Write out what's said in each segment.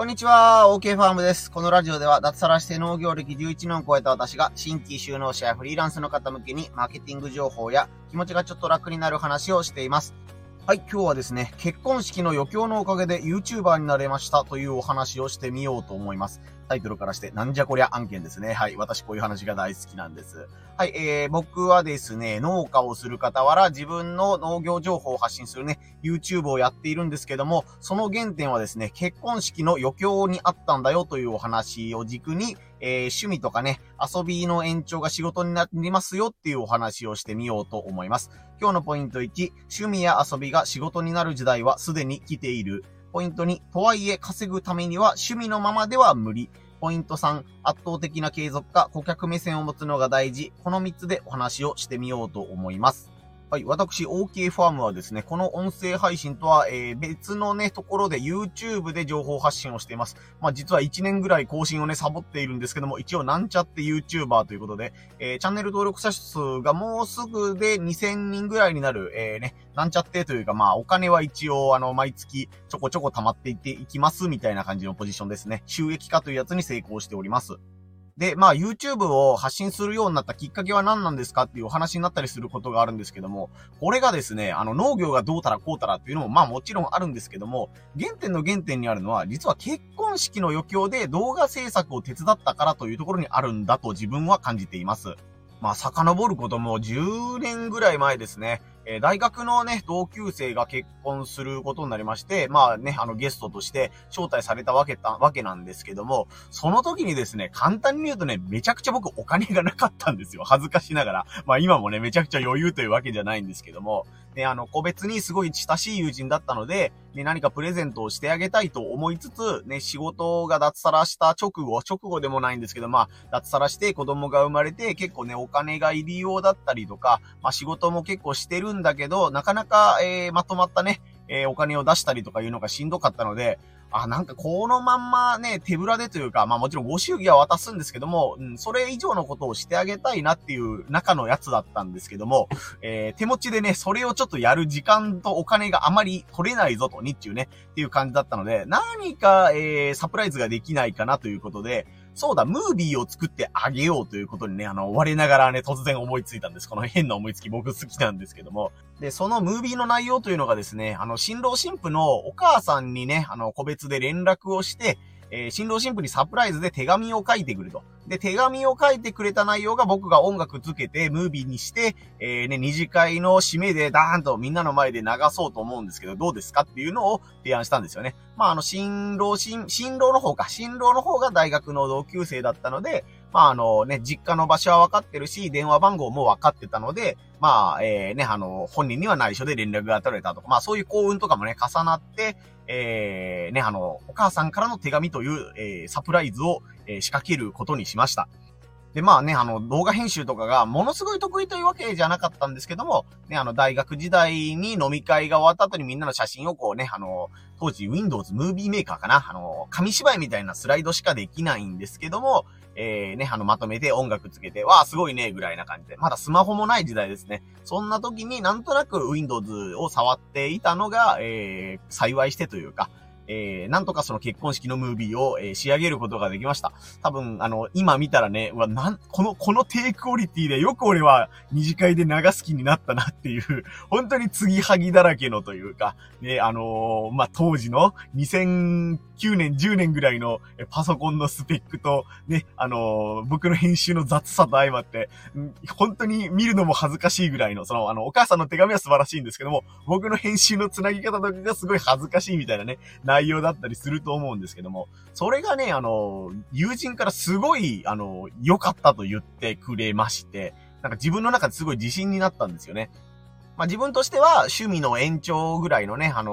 こんにちは、OK ファームです。このラジオでは脱サラして農業歴11年を超えた私が新規収納者やフリーランスの方向けにマーケティング情報や気持ちがちょっと楽になる話をしています。はい、今日はですね、結婚式の余興のおかげで YouTuber になれましたというお話をしてみようと思います。タイトルからして、なんじゃこりゃ案件ですね。はい。私こういう話が大好きなんです。はい。えー、僕はですね、農家をする傍ら自分の農業情報を発信するね、YouTube をやっているんですけども、その原点はですね、結婚式の余興にあったんだよというお話を軸に、えー、趣味とかね、遊びの延長が仕事になりますよっていうお話をしてみようと思います。今日のポイント1、趣味や遊びが仕事になる時代はすでに来ている。ポイント2、とはいえ稼ぐためには趣味のままでは無理。ポイント3、圧倒的な継続か顧客目線を持つのが大事。この3つでお話をしてみようと思います。はい。私、OK ファームはですね、この音声配信とは、えー、別のね、ところで YouTube で情報発信をしています。まあ、実は1年ぐらい更新をね、サボっているんですけども、一応なんちゃって YouTuber ということで、えー、チャンネル登録者数がもうすぐで2000人ぐらいになる、えー、ね、なんちゃってというか、まあ、お金は一応、あの、毎月ちょこちょこ溜まっていっていきます、みたいな感じのポジションですね。収益化というやつに成功しております。で、まあ YouTube を発信するようになったきっかけは何なんですかっていうお話になったりすることがあるんですけども、これがですね、あの農業がどうたらこうたらっていうのもまあもちろんあるんですけども、原点の原点にあるのは、実は結婚式の余興で動画制作を手伝ったからというところにあるんだと自分は感じています。まあ、遡ることも10年ぐらい前ですね。えー、大学のね、同級生が結婚することになりまして、まあね、あのゲストとして招待されたわけた、わけなんですけども、その時にですね、簡単に言うとね、めちゃくちゃ僕お金がなかったんですよ。恥ずかしながら。まあ今もね、めちゃくちゃ余裕というわけじゃないんですけども、ね、あの、個別にすごい親しい友人だったので、ね、何かプレゼントをしてあげたいと思いつつ、ね、仕事が脱サラした直後、直後でもないんですけど、まあ、脱サラして子供が生まれて、結構ね、お金が入りようだったりとか、まあ仕事も結構してるんだけど、なかなか、えー、まとまったね、えー、お金を出したりとかいうのがしんどかったので、あ、なんかこのまんまね、手ぶらでというか、まあもちろんご祝儀は渡すんですけども、うん、それ以上のことをしてあげたいなっていう中のやつだったんですけども、えー、手持ちでね、それをちょっとやる時間とお金があまり取れないぞと、日中ね、っていう感じだったので、何か、えー、サプライズができないかなということで、そうだ、ムービーを作ってあげようということにね、あの、我ながらね、突然思いついたんです。この変な思いつき僕好きなんですけども。で、そのムービーの内容というのがですね、あの、新郎新婦のお母さんにね、あの、個別で連絡をして、えー、新郎新婦にサプライズで手紙を書いてくると。で、手紙を書いてくれた内容が僕が音楽つけて、ムービーにして、えー、ね、二次会の締めでダーンとみんなの前で流そうと思うんですけど、どうですかっていうのを提案したんですよね。まあ、あの、新郎、新、新郎の方か、新郎の方が大学の同級生だったので、まあ、あのね、実家の場所は分かってるし、電話番号も分かってたので、まあ、えー、ね、あの、本人には内緒で連絡が取れたとか、まあ、そういう幸運とかもね、重なって、えー、ね、あの、お母さんからの手紙という、えー、サプライズを、えー、仕掛けることにしました。で、まあね、あの、動画編集とかがものすごい得意というわけじゃなかったんですけども、ね、あの、大学時代に飲み会が終わった後にみんなの写真をこうね、あの、当時 Windows ムービーメーカーかな、あの、紙芝居みたいなスライドしかできないんですけども、えー、ね、あの、まとめて音楽つけて、わあ、すごいね、ぐらいな感じで。まだスマホもない時代ですね。そんな時になんとなく Windows を触っていたのが、えー、幸いしてというか、えー、なんとかその結婚式のムービーを、えー、仕上げることができました。多分、あの、今見たらね、うわ、なん、この、この低クオリティでよく俺は二次会で流す気になったなっていう、本当に継ぎはぎだらけのというか、ね、あのー、まあ、当時の2009年、10年ぐらいのパソコンのスペックと、ね、あのー、僕の編集の雑さと相まって、本当に見るのも恥ずかしいぐらいの、その、あの、お母さんの手紙は素晴らしいんですけども、僕の編集のつなぎ方とかがすごい恥ずかしいみたいなね、内内容だったりすると思うんですけども、それがね、あの、友人からすごい、あの、良かったと言ってくれまして、なんか自分の中ですごい自信になったんですよね。まあ自分としては趣味の延長ぐらいのね、あの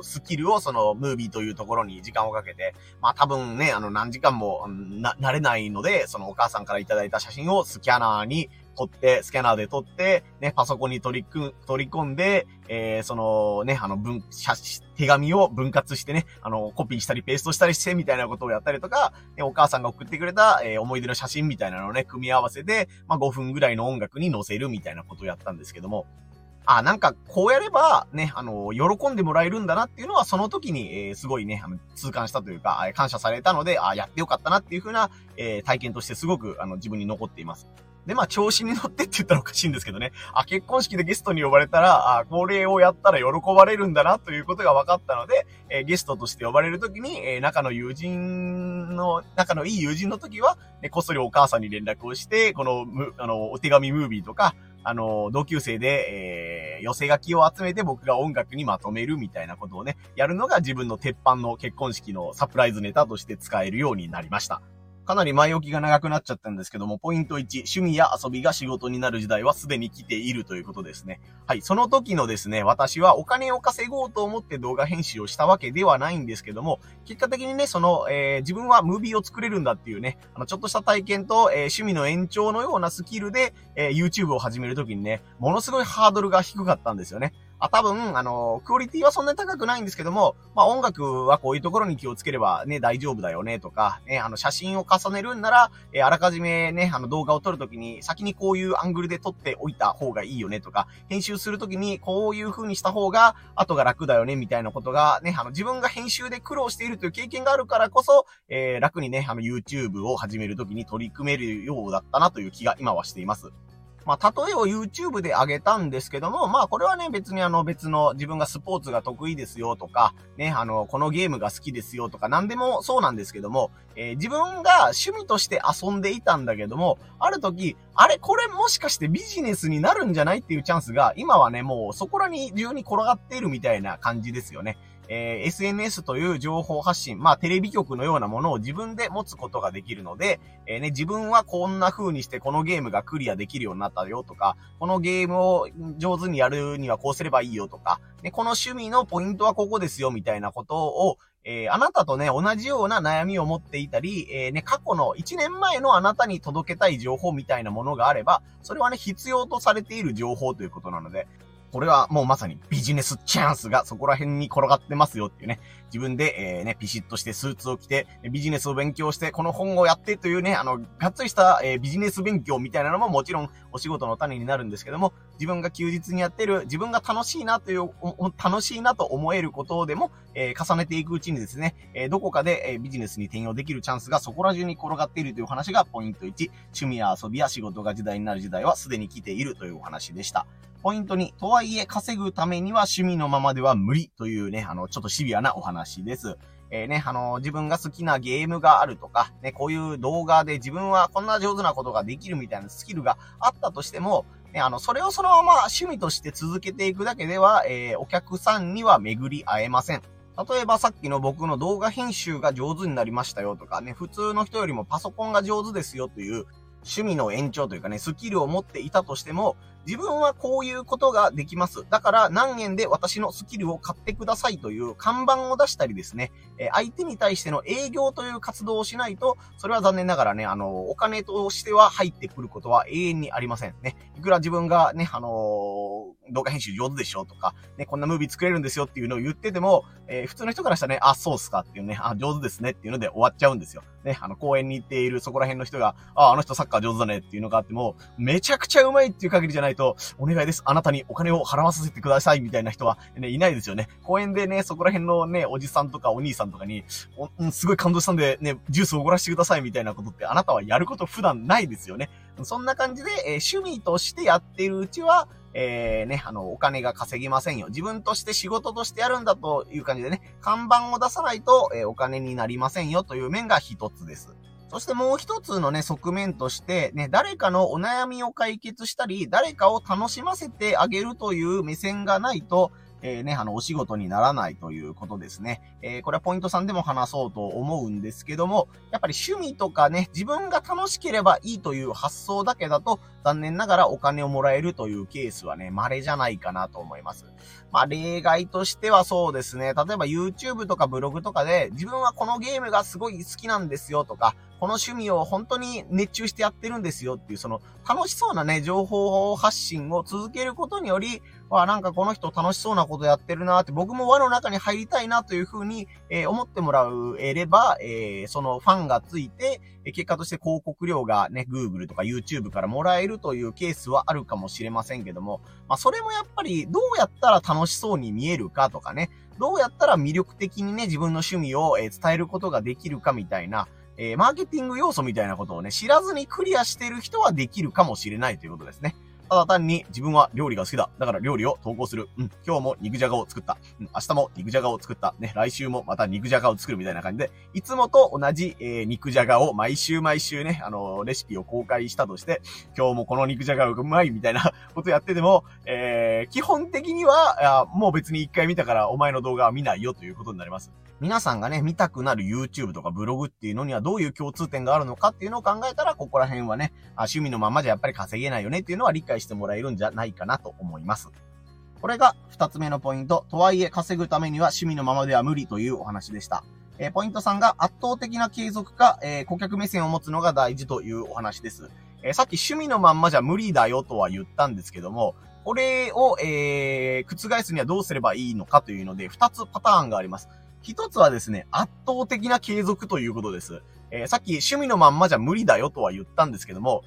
ー、スキルをそのムービーというところに時間をかけて、まあ多分ね、あの何時間もな、なれないので、そのお母さんからいただいた写真をスキャナーに撮って、スキャナーで撮って、ね、パソコンに取りく、取り込んで、えー、そのね、あの、文、写、手紙を分割してね、あの、コピーしたりペーストしたりしてみたいなことをやったりとか、ね、お母さんが送ってくれた、えー、思い出の写真みたいなのをね、組み合わせて、まあ、5分ぐらいの音楽に載せるみたいなことをやったんですけども、あ、なんか、こうやれば、ね、あの、喜んでもらえるんだなっていうのは、その時に、えー、すごいね、あの、痛感したというか、感謝されたので、あ、やってよかったなっていう風な、えー、体験としてすごく、あの、自分に残っています。で、まあ、調子に乗ってって言ったらおかしいんですけどね。あ、結婚式でゲストに呼ばれたら、あ、これをやったら喜ばれるんだなということが分かったので、えー、ゲストとして呼ばれるときに、えー、仲の友人の、仲のいい友人の時は、ね、こっそりお母さんに連絡をして、この、む、あの、お手紙ムービーとか、あの、同級生で、えー、寄せ書きを集めて僕が音楽にまとめるみたいなことをね、やるのが自分の鉄板の結婚式のサプライズネタとして使えるようになりました。かなり前置きが長くなっちゃったんですけども、ポイント1、趣味や遊びが仕事になる時代はすでに来ているということですね。はい、その時のですね、私はお金を稼ごうと思って動画編集をしたわけではないんですけども、結果的にね、その、えー、自分はムービーを作れるんだっていうね、あの、ちょっとした体験と、えー、趣味の延長のようなスキルで、えー、YouTube を始める時にね、ものすごいハードルが低かったんですよね。あ、多分、あの、クオリティはそんなに高くないんですけども、まあ音楽はこういうところに気をつければね、大丈夫だよねとか、ね、あの写真を重ねるんなら、えー、あらかじめね、あの動画を撮るときに先にこういうアングルで撮っておいた方がいいよねとか、編集するときにこういう風にした方が後が楽だよねみたいなことがね、あの自分が編集で苦労しているという経験があるからこそ、えー、楽にね、あの YouTube を始めるときに取り組めるようだったなという気が今はしています。まあ、例えを YouTube で上げたんですけども、まあ、これはね、別にあの、別の自分がスポーツが得意ですよとか、ね、あの、このゲームが好きですよとか、何でもそうなんですけども、えー、自分が趣味として遊んでいたんだけども、ある時、あれ、これもしかしてビジネスになるんじゃないっていうチャンスが、今はね、もうそこらに中に転がっているみたいな感じですよね。えー、SNS という情報発信、まあテレビ局のようなものを自分で持つことができるので、えー、ね、自分はこんな風にしてこのゲームがクリアできるようになったよとか、このゲームを上手にやるにはこうすればいいよとか、ね、この趣味のポイントはここですよみたいなことを、えー、あなたとね、同じような悩みを持っていたり、えー、ね、過去の1年前のあなたに届けたい情報みたいなものがあれば、それはね、必要とされている情報ということなので、これはもうまさにビジネスチャンスがそこら辺に転がってますよっていうね、自分で、えー、ね、ピシッとしてスーツを着て、ビジネスを勉強して、この本をやってというね、あの、がっつりした、えー、ビジネス勉強みたいなのももちろんお仕事の種になるんですけども、自分が休日にやってる、自分が楽しいなという、楽しいなと思えることでも、えー、重ねていくうちにですね、えどこかで、えビジネスに転用できるチャンスがそこら中に転がっているという話がポイント1、趣味や遊びや仕事が時代になる時代はすでに来ているというお話でした。ポイントに、とはいえ稼ぐためには趣味のままでは無理というね、あの、ちょっとシビアなお話です。えー、ね、あの、自分が好きなゲームがあるとか、ね、こういう動画で自分はこんな上手なことができるみたいなスキルがあったとしても、ね、あの、それをそのまま趣味として続けていくだけでは、えー、お客さんには巡り会えません。例えばさっきの僕の動画編集が上手になりましたよとかね、普通の人よりもパソコンが上手ですよという趣味の延長というかね、スキルを持っていたとしても、自分はこういうことができます。だから何円で私のスキルを買ってくださいという看板を出したりですね、え相手に対しての営業という活動をしないと、それは残念ながらね、あの、お金としては入ってくることは永遠にありませんね。いくら自分がね、あの、動画編集上手でしょうとか、ね、こんなムービー作れるんですよっていうのを言ってても、えー、普通の人からしたらね、あ、そうっすかっていうね、あ、上手ですねっていうので終わっちゃうんですよ。ね、あの、公園に行っているそこら辺の人が、あ、あの人サッカー上手だねっていうのがあっても、めちゃくちゃ上手いっていう限りじゃないと、お願いです。あなたにお金を払わさせてくださいみたいな人は、ね、いないですよね。公園でね、そこら辺のね、おじさんとかお兄さんとかに、おすごい感動したんで、ね、ジュースをおごらせてくださいみたいなことってあなたはやること普段ないですよね。そんな感じで、えー、趣味としてやってるうちは、えー、ね、あの、お金が稼ぎませんよ。自分として仕事としてやるんだという感じでね、看板を出さないと、えー、お金になりませんよという面が一つです。そしてもう一つのね、側面として、ね、誰かのお悩みを解決したり、誰かを楽しませてあげるという目線がないと、えー、ね、あの、お仕事にならないということですね。えー、これはポイント3でも話そうと思うんですけども、やっぱり趣味とかね、自分が楽しければいいという発想だけだと、残念ながらお金をもらえるというケースはね、稀じゃないかなと思います。まあ、例外としてはそうですね、例えば YouTube とかブログとかで、自分はこのゲームがすごい好きなんですよとか、この趣味を本当に熱中してやってるんですよっていう、その楽しそうなね、情報発信を続けることにより、わ、なんかこの人楽しそうなことやってるなって、僕も輪の中に入りたいなというふうに、えー、思ってもらえれば、えー、そのファンがついて、結果として広告料がね、Google とか YouTube からもらえるというケースはあるかもしれませんけども、まあ、それもやっぱりどうやったら楽しそうに見えるかとかね、どうやったら魅力的にね、自分の趣味を、え伝えることができるかみたいな、えー、マーケティング要素みたいなことをね、知らずにクリアしてる人はできるかもしれないということですね。ただ単に自分は料理が好きだ。だから料理を投稿する。うん。今日も肉じゃがを作った。うん。明日も肉じゃがを作った。ね。来週もまた肉じゃがを作るみたいな感じで、いつもと同じ、えー、肉じゃがを毎週毎週ね、あのー、レシピを公開したとして、今日もこの肉じゃがうまいみたいな ことやってても、えー、基本的には、もう別に一回見たからお前の動画は見ないよということになります。皆さんがね、見たくなる YouTube とかブログっていうのにはどういう共通点があるのかっていうのを考えたら、ここら辺はね、あ趣味のままじゃやっぱり稼げないよねっていうのは理解してもらえるんじゃないかなと思います。これが二つ目のポイント。とはいえ稼ぐためには趣味のままでは無理というお話でした。えー、ポイント3が圧倒的な継続か、えー、顧客目線を持つのが大事というお話です。えー、さっき趣味のまんまじゃ無理だよとは言ったんですけども、これを、えー、覆すにはどうすればいいのかというので、二つパターンがあります。一つはですね、圧倒的な継続ということです。えー、さっき趣味のまんまじゃ無理だよとは言ったんですけども、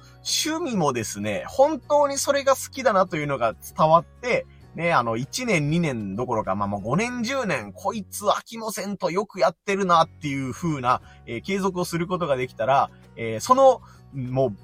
趣味もですね、本当にそれが好きだなというのが伝わって、ね、あの、1年2年どころか、まあ、もう5年10年、こいつ飽きませんとよくやってるなっていう風な、えー、継続をすることができたら、えー、その、もう、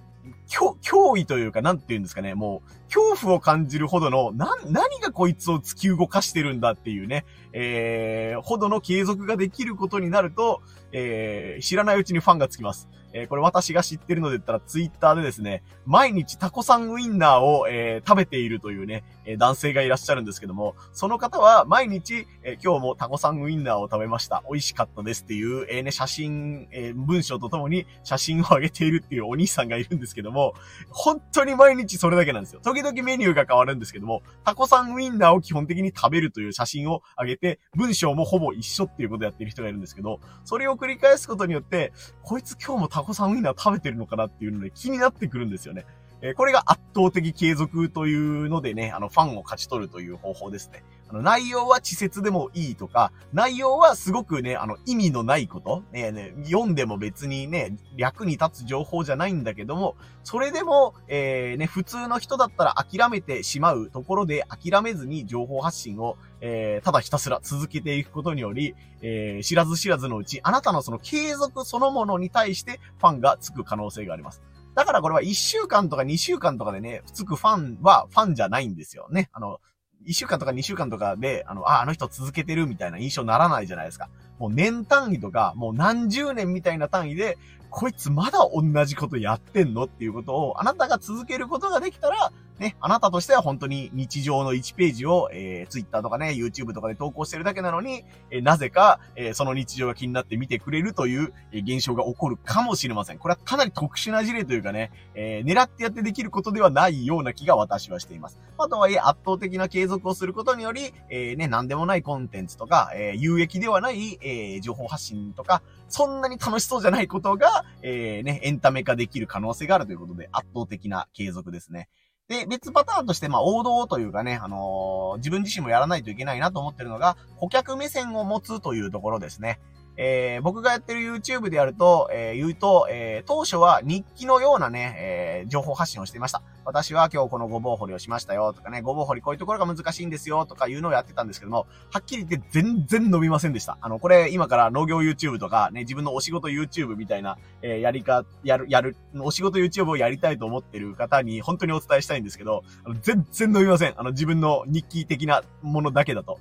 脅威というか、なんて言うんですかね、もう、恐怖を感じるほどの、な、何がこいつを突き動かしてるんだっていうね、えー、ほどの継続ができることになると、えー、知らないうちにファンがつきます。えー、これ私が知ってるので言ったらツイッターでですね、毎日タコさんウインナーを、えー、食べているというね、えー、男性がいらっしゃるんですけども、その方は毎日、え今日もタコさんウインナーを食べました。美味しかったですっていう、えね、写真、え文章とともに写真を上げているっていうお兄さんがいるんですけども、本当に毎日それだけなんですよ。時々メニューが変わるんですけども、タコさんウインナーを基本的に食べるという写真を上げて、文章もほぼ一緒っていうことをやってる人がいるんですけど、それを繰り返すことによって、こいつ今日もタコさんウインナー食べてるのかなっていうので気になってくるんですよね。えこれが圧倒的継続というのでね、あの、ファンを勝ち取るという方法ですね。の、内容は稚拙でもいいとか、内容はすごくね、あの、意味のないこと、ね、ね、読んでも別にね、役に立つ情報じゃないんだけども、それでも、えー、ね、普通の人だったら諦めてしまうところで諦めずに情報発信を、えー、ただひたすら続けていくことにより、えー、知らず知らずのうち、あなたのその継続そのものに対してファンがつく可能性があります。だからこれは1週間とか2週間とかでね、つくファンはファンじゃないんですよね。あの、1週間とか2週間とかで、あの、あ、あの人続けてるみたいな印象にならないじゃないですか。もう年単位とか、もう何十年みたいな単位で、こいつまだ同じことやってんのっていうことを、あなたが続けることができたら、ね、あなたとしては本当に日常の1ページを、えー、Twitter とかね、YouTube とかで投稿してるだけなのに、えー、なぜか、えー、その日常が気になって見てくれるという、えー、現象が起こるかもしれません。これはかなり特殊な事例というかね、えー、狙ってやってできることではないような気が私はしています。まあ、とはいえ圧倒的な継続をすることにより、えー、ね、なんでもないコンテンツとか、えー、有益ではない、えー、情報発信とか、そんなに楽しそうじゃないことが、えー、ね、エンタメ化できる可能性があるということで、圧倒的な継続ですね。で、別パターンとして、まあ、王道というかね、あのー、自分自身もやらないといけないなと思ってるのが、顧客目線を持つというところですね。えー、僕がやってる YouTube でやると、えー、言うと、えー、当初は日記のようなね、えー、情報発信をしていました。私は今日このごぼう掘りをしましたよとかね、ごぼう掘りこういうところが難しいんですよとかいうのをやってたんですけども、はっきり言って全然伸びませんでした。あの、これ今から農業 YouTube とかね、自分のお仕事 YouTube みたいな、えー、やりか、やる、やる、お仕事 YouTube をやりたいと思ってる方に本当にお伝えしたいんですけど、あの全然伸びません。あの、自分の日記的なものだけだと。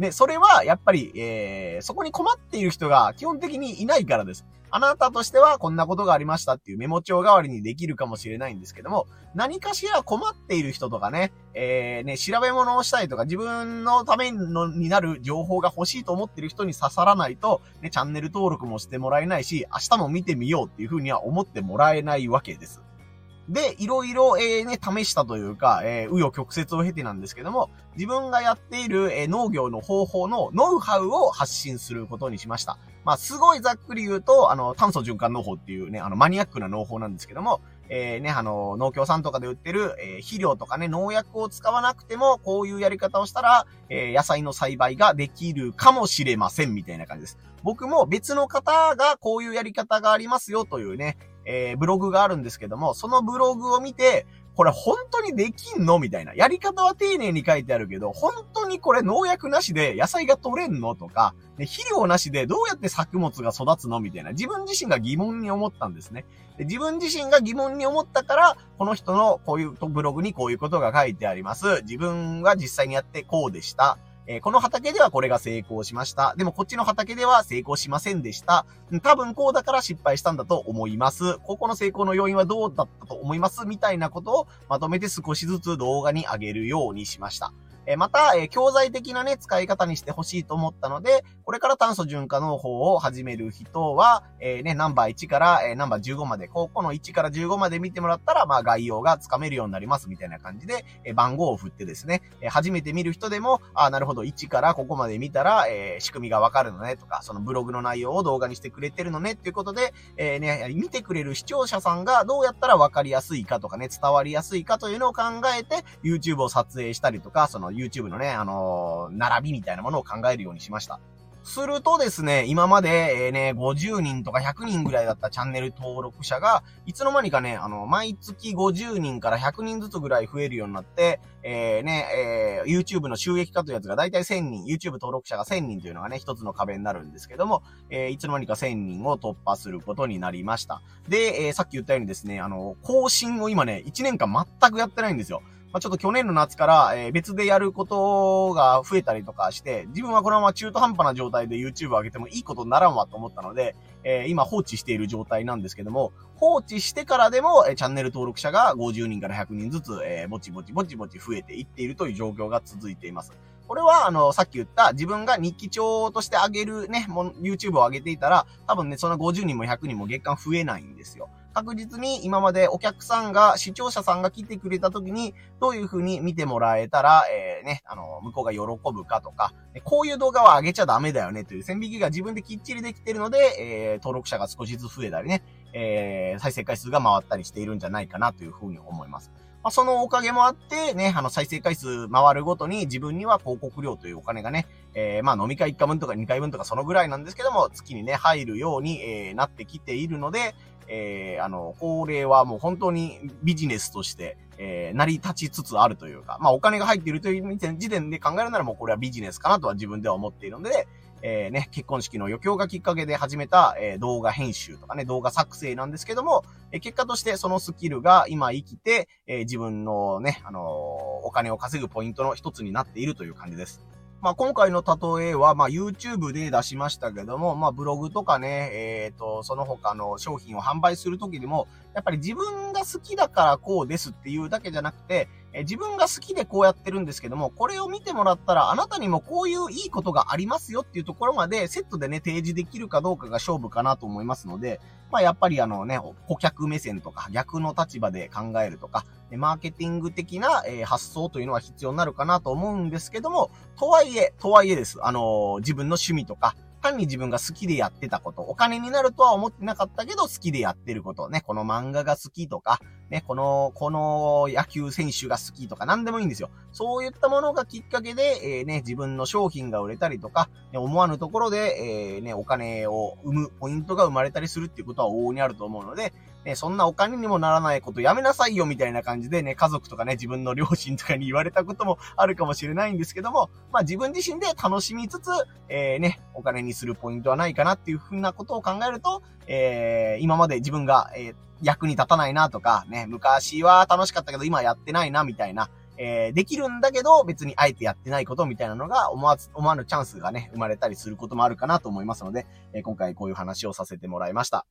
ね、それは、やっぱり、えー、そこに困っている人が基本的にいないからです。あなたとしてはこんなことがありましたっていうメモ帳代わりにできるかもしれないんですけども、何かしら困っている人とかね、えー、ね、調べ物をしたいとか自分のためのになる情報が欲しいと思っている人に刺さらないと、ね、チャンネル登録もしてもらえないし、明日も見てみようっていうふうには思ってもらえないわけです。で、いろいろ、えー、ね、試したというか、えー、紆余曲折を経てなんですけども、自分がやっている、えー、農業の方法のノウハウを発信することにしました。まあ、すごいざっくり言うと、あの、炭素循環農法っていうね、あの、マニアックな農法なんですけども、えー、ね、あの、農協さんとかで売ってる、えー、肥料とかね、農薬を使わなくても、こういうやり方をしたら、えー、野菜の栽培ができるかもしれません、みたいな感じです。僕も別の方がこういうやり方がありますよというね、えー、ブログがあるんですけども、そのブログを見て、これ本当にできんの？みたいな。やり方は丁寧に書いてあるけど、本当にこれ農薬なしで野菜が取れんの？とか、肥料なしでどうやって作物が育つの？みたいな。自分自身が疑問に思ったんですね。で自分自身が疑問に思ったから、この人のこういうブログにこういうことが書いてあります。自分は実際にやってこうでした。え、この畑ではこれが成功しました。でもこっちの畑では成功しませんでした。多分こうだから失敗したんだと思います。ここの成功の要因はどうだったと思います？みたいなことをまとめて少しずつ動画に上げるようにしました。えまた、え教材的なね、使い方にしてほしいと思ったので、これから炭素循環の方を始める人は、え、ね、ナンバー1から、え、ナンバー15まで、ここの1から15まで見てもらったら、まあ概要がつかめるようになりますみたいな感じで、え、番号を振ってですね、え初めて見る人でも、あなるほど、1からここまで見たら、え仕組みがわかるのねとか、そのブログの内容を動画にしてくれてるのねっていうことで、えね、見てくれる視聴者さんがどうやったらわかりやすいかとかね、伝わりやすいかというのを考えて、YouTube を撮影したりとか、その YouTube のね、あの並びみたいなものを考えるようにしました。するとですね、今まで、え、ね、50人とか100人ぐらいだったチャンネル登録者が、いつの間にかね、あの、毎月50人から100人ずつぐらい増えるようになって、えー、ね、えー、YouTube の収益化というやつがだいたい1000人、YouTube 登録者が1000人というのがね、一つの壁になるんですけども、えー、いつの間にか1000人を突破することになりました。で、えー、さっき言ったようにですね、あの、更新を今ね、1年間全くやってないんですよ。まあ、ちょっと去年の夏から、えー、別でやることが増えたりとかして、自分はこのまま中途半端な状態で YouTube を上げてもいいことにならんわと思ったので、えー、今放置している状態なんですけども、放置してからでも、えー、チャンネル登録者が50人から100人ずつ、えー、ぼちぼちぼちぼち増えていっているという状況が続いています。これは、あの、さっき言った自分が日記帳として上げるね、YouTube を上げていたら、多分ね、その50人も100人も月間増えないんですよ。確実に今までお客さんが、視聴者さんが来てくれた時に、どういう風に見てもらえたら、えー、ね、あの、向こうが喜ぶかとか、こういう動画は上げちゃダメだよねという線引きが自分できっちりできてるので、えー、登録者が少しずつ増えたりね、えー、再生回数が回ったりしているんじゃないかなという風に思います。まあ、そのおかげもあって、ね、あの、再生回数回るごとに自分には広告料というお金がね、えー、まあ飲み会1回分とか2回分とかそのぐらいなんですけども、月にね、入るように、えー、なってきているので、えー、あの、これはもう本当にビジネスとして、えー、成り立ちつつあるというか、まあお金が入っているという時点で考えるならもうこれはビジネスかなとは自分では思っているので、えー、ね、結婚式の余興がきっかけで始めた、えー、動画編集とかね、動画作成なんですけども、えー、結果としてそのスキルが今生きて、えー、自分のね、あの、お金を稼ぐポイントの一つになっているという感じです。まあ、今回の例えは、まあ、YouTube で出しましたけども、まあ、ブログとかね、えっ、ー、と、その他の商品を販売するときにも、やっぱり自分が好きだからこうですっていうだけじゃなくて、え自分が好きでこうやってるんですけども、これを見てもらったら、あなたにもこういういいことがありますよっていうところまで、セットでね、提示できるかどうかが勝負かなと思いますので、まあ、やっぱりあのね、顧客目線とか、逆の立場で考えるとか、マーケティング的な、え発想というのは必要になるかなと思うんですけども、とはいえ、とはいえです。あの自分の趣味とか、単に自分が好きでやってたこと、お金になるとは思ってなかったけど好きでやってること、ね、この漫画が好きとか、ね、この、この野球選手が好きとか何でもいいんですよ。そういったものがきっかけで、えー、ね、自分の商品が売れたりとか、ね、思わぬところで、えー、ね、お金を生むポイントが生まれたりするっていうことは往々にあると思うので、ね、そんなお金にもならないことやめなさいよみたいな感じでね、家族とかね、自分の両親とかに言われたこともあるかもしれないんですけども、まあ自分自身で楽しみつつ、えー、ね、お金にするポイントはないかなっていうふうなことを考えると、えー、今まで自分が、えー、役に立たないなとか、ね、昔は楽しかったけど今やってないなみたいな、えー、できるんだけど別にあえてやってないことみたいなのが思わず、思わぬチャンスがね、生まれたりすることもあるかなと思いますので、えー、今回こういう話をさせてもらいました。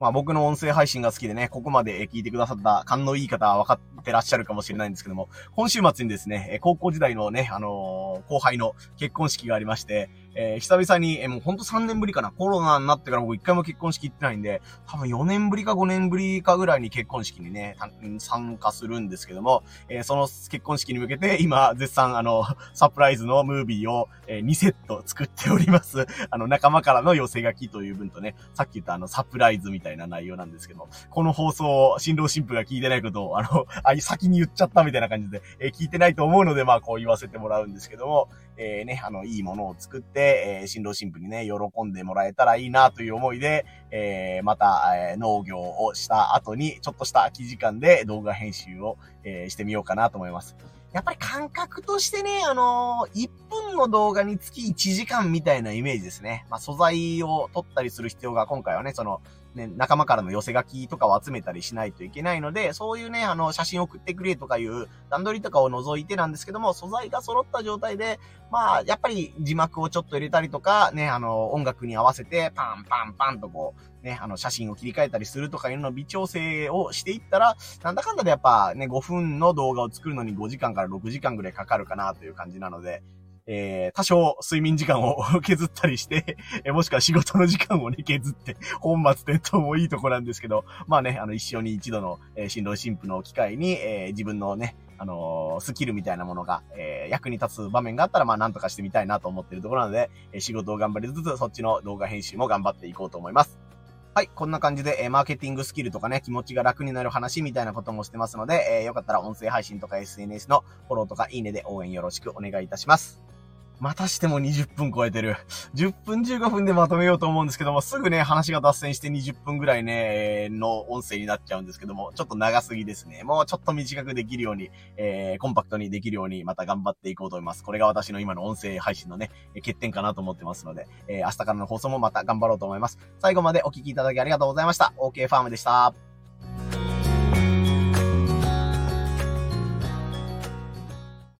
まあ僕の音声配信が好きでね、ここまで聞いてくださった勘のいい方は分かってらっしゃるかもしれないんですけども、今週末にですね、高校時代のね、あのー、後輩の結婚式がありまして、えー、久々に、えー、もうほんと3年ぶりかな。コロナになってから僕一回も結婚式行ってないんで、多分4年ぶりか5年ぶりかぐらいに結婚式にね、参加するんですけども、え、その結婚式に向けて今、絶賛あの、サプライズのムービーを、え、2セット作っております。あの、仲間からの寄せ書きという分とね、さっき言ったあの、サプライズみたいなたいな内容なんですけど、この放送を新郎新婦が聞いてないことを、あの、あ、先に言っちゃったみたいな感じで、え、聞いてないと思うので、まあこう言わせてもらうんですけども、えー、ね、あの、いいものを作って、えー、新郎新婦にね、喜んでもらえたらいいなという思いで、えー、また、えー、農業をした後に、ちょっとした空き時間で動画編集を、えー、してみようかなと思います。やっぱり感覚としてね、あのー、1分の動画につき1時間みたいなイメージですね。まあ、素材を撮ったりする必要が今回はね、その、ね、仲間からの寄せ書きとかを集めたりしないといけないので、そういうね、あの、写真送ってくれとかいう段取りとかを除いてなんですけども、素材が揃った状態で、まあ、やっぱり字幕をちょっと入れたりとか、ね、あの、音楽に合わせて、パンパンパンとこう、ね、あの、写真を切り替えたりするとかいうの微調整をしていったら、なんだかんだでやっぱね、5分の動画を作るのに5時間から6時間ぐらいかかるかなという感じなので、えー、多少睡眠時間を 削ったりしてえもしくは仕事の時間をね、削って、本末転倒もいいとこなんですけど、まあね、あの、一生に一度の、えー、新郎新婦の機会に、えー、自分のね、あの、スキルみたいなものが、えー、役に立つ場面があったら、まあ、なんとかしてみたいなと思ってるところなので、えー、仕事を頑張りつつ、そっちの動画編集も頑張っていこうと思います。はい。こんな感じで、えー、マーケティングスキルとかね、気持ちが楽になる話みたいなこともしてますので、えー、よかったら音声配信とか SNS のフォローとかいいねで応援よろしくお願いいたします。またしても20分超えてる。10分15分でまとめようと思うんですけども、すぐね、話が脱線して20分ぐらいね、の音声になっちゃうんですけども、ちょっと長すぎですね。もうちょっと短くできるように、えー、コンパクトにできるように、また頑張っていこうと思います。これが私の今の音声配信のね、欠点かなと思ってますので、えー、明日からの放送もまた頑張ろうと思います。最後までお聴きいただきありがとうございました。OK ファームでした。